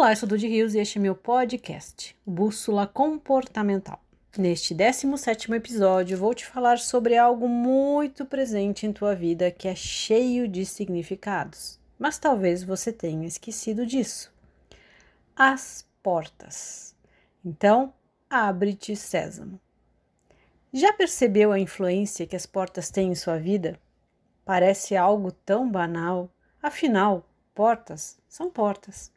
Olá, eu sou Dudy Rios e este é meu podcast, Bússola Comportamental. Neste 17º episódio, vou te falar sobre algo muito presente em tua vida que é cheio de significados, mas talvez você tenha esquecido disso. As portas. Então, abre-te, Sésamo. Já percebeu a influência que as portas têm em sua vida? Parece algo tão banal, afinal, portas são portas.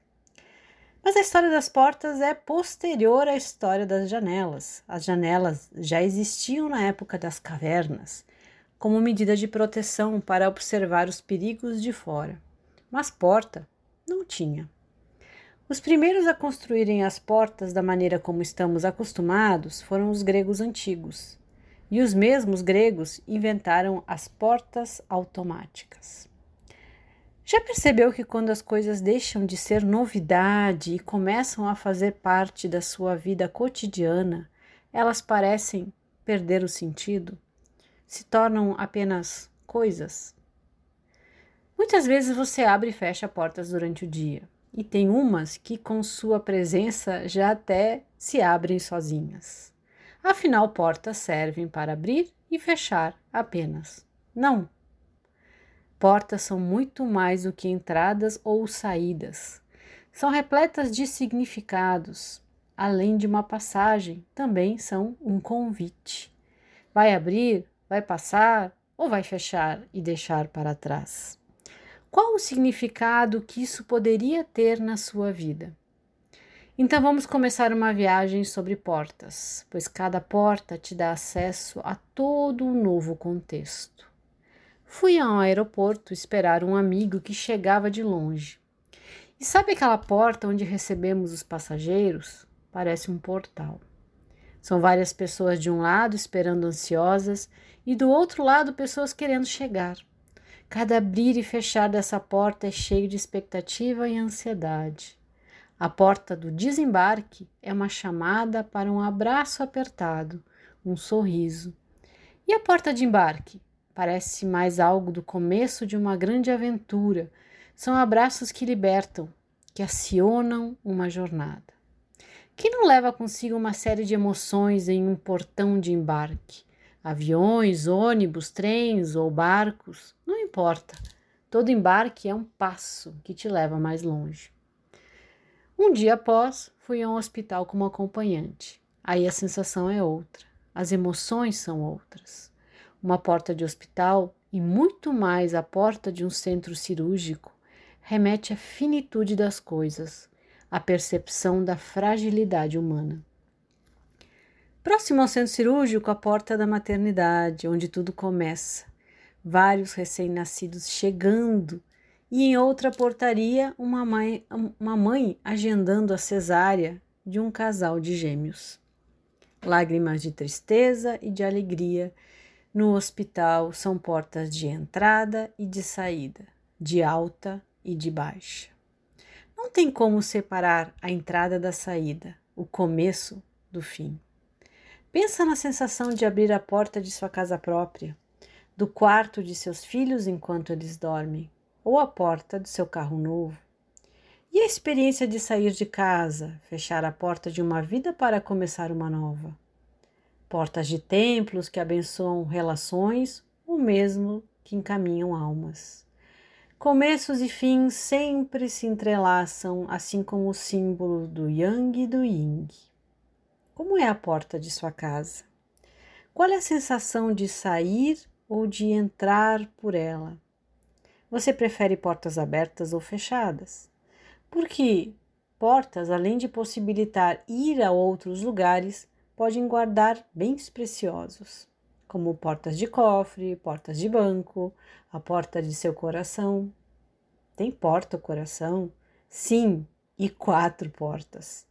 Mas a história das portas é posterior à história das janelas. As janelas já existiam na época das cavernas, como medida de proteção para observar os perigos de fora. Mas porta não tinha. Os primeiros a construírem as portas da maneira como estamos acostumados foram os gregos antigos. E os mesmos gregos inventaram as portas automáticas. Já percebeu que quando as coisas deixam de ser novidade e começam a fazer parte da sua vida cotidiana, elas parecem perder o sentido? Se tornam apenas coisas? Muitas vezes você abre e fecha portas durante o dia, e tem umas que, com sua presença, já até se abrem sozinhas. Afinal, portas servem para abrir e fechar apenas, não Portas são muito mais do que entradas ou saídas. São repletas de significados. Além de uma passagem, também são um convite. Vai abrir, vai passar ou vai fechar e deixar para trás? Qual o significado que isso poderia ter na sua vida? Então vamos começar uma viagem sobre portas, pois cada porta te dá acesso a todo um novo contexto. Fui ao aeroporto esperar um amigo que chegava de longe. E sabe aquela porta onde recebemos os passageiros? Parece um portal. São várias pessoas de um lado esperando ansiosas e do outro lado pessoas querendo chegar. Cada abrir e fechar dessa porta é cheio de expectativa e ansiedade. A porta do desembarque é uma chamada para um abraço apertado, um sorriso. E a porta de embarque? Parece mais algo do começo de uma grande aventura. São abraços que libertam, que acionam uma jornada. Que não leva consigo uma série de emoções em um portão de embarque? Aviões, ônibus, trens ou barcos, não importa. Todo embarque é um passo que te leva mais longe. Um dia após, fui a um hospital como acompanhante. Aí a sensação é outra, as emoções são outras uma porta de hospital e muito mais a porta de um centro cirúrgico remete à finitude das coisas, à percepção da fragilidade humana. Próximo ao centro cirúrgico, a porta da maternidade, onde tudo começa. Vários recém-nascidos chegando, e em outra portaria, uma mãe, uma mãe agendando a cesárea de um casal de gêmeos. Lágrimas de tristeza e de alegria no hospital são portas de entrada e de saída, de alta e de baixa. Não tem como separar a entrada da saída, o começo do fim. Pensa na sensação de abrir a porta de sua casa própria, do quarto de seus filhos enquanto eles dormem, ou a porta do seu carro novo. E a experiência de sair de casa, fechar a porta de uma vida para começar uma nova portas de templos que abençoam relações, ou mesmo que encaminham almas. Começos e fins sempre se entrelaçam, assim como o símbolo do Yang e do Ying. Como é a porta de sua casa? Qual é a sensação de sair ou de entrar por ela? Você prefere portas abertas ou fechadas? Porque portas, além de possibilitar ir a outros lugares, podem guardar bens preciosos, como portas de cofre, portas de banco, a porta de seu coração. Tem porta o coração? Sim, e quatro portas.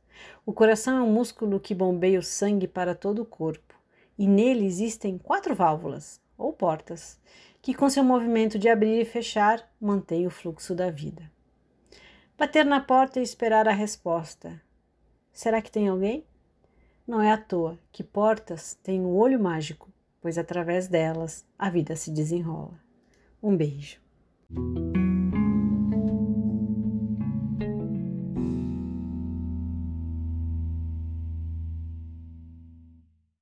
O coração é um músculo que bombeia o sangue para todo o corpo, e nele existem quatro válvulas, ou portas, que com seu movimento de abrir e fechar mantém o fluxo da vida. Bater na porta e esperar a resposta. Será que tem alguém? Não é à toa que portas têm um olho mágico, pois através delas a vida se desenrola. Um beijo.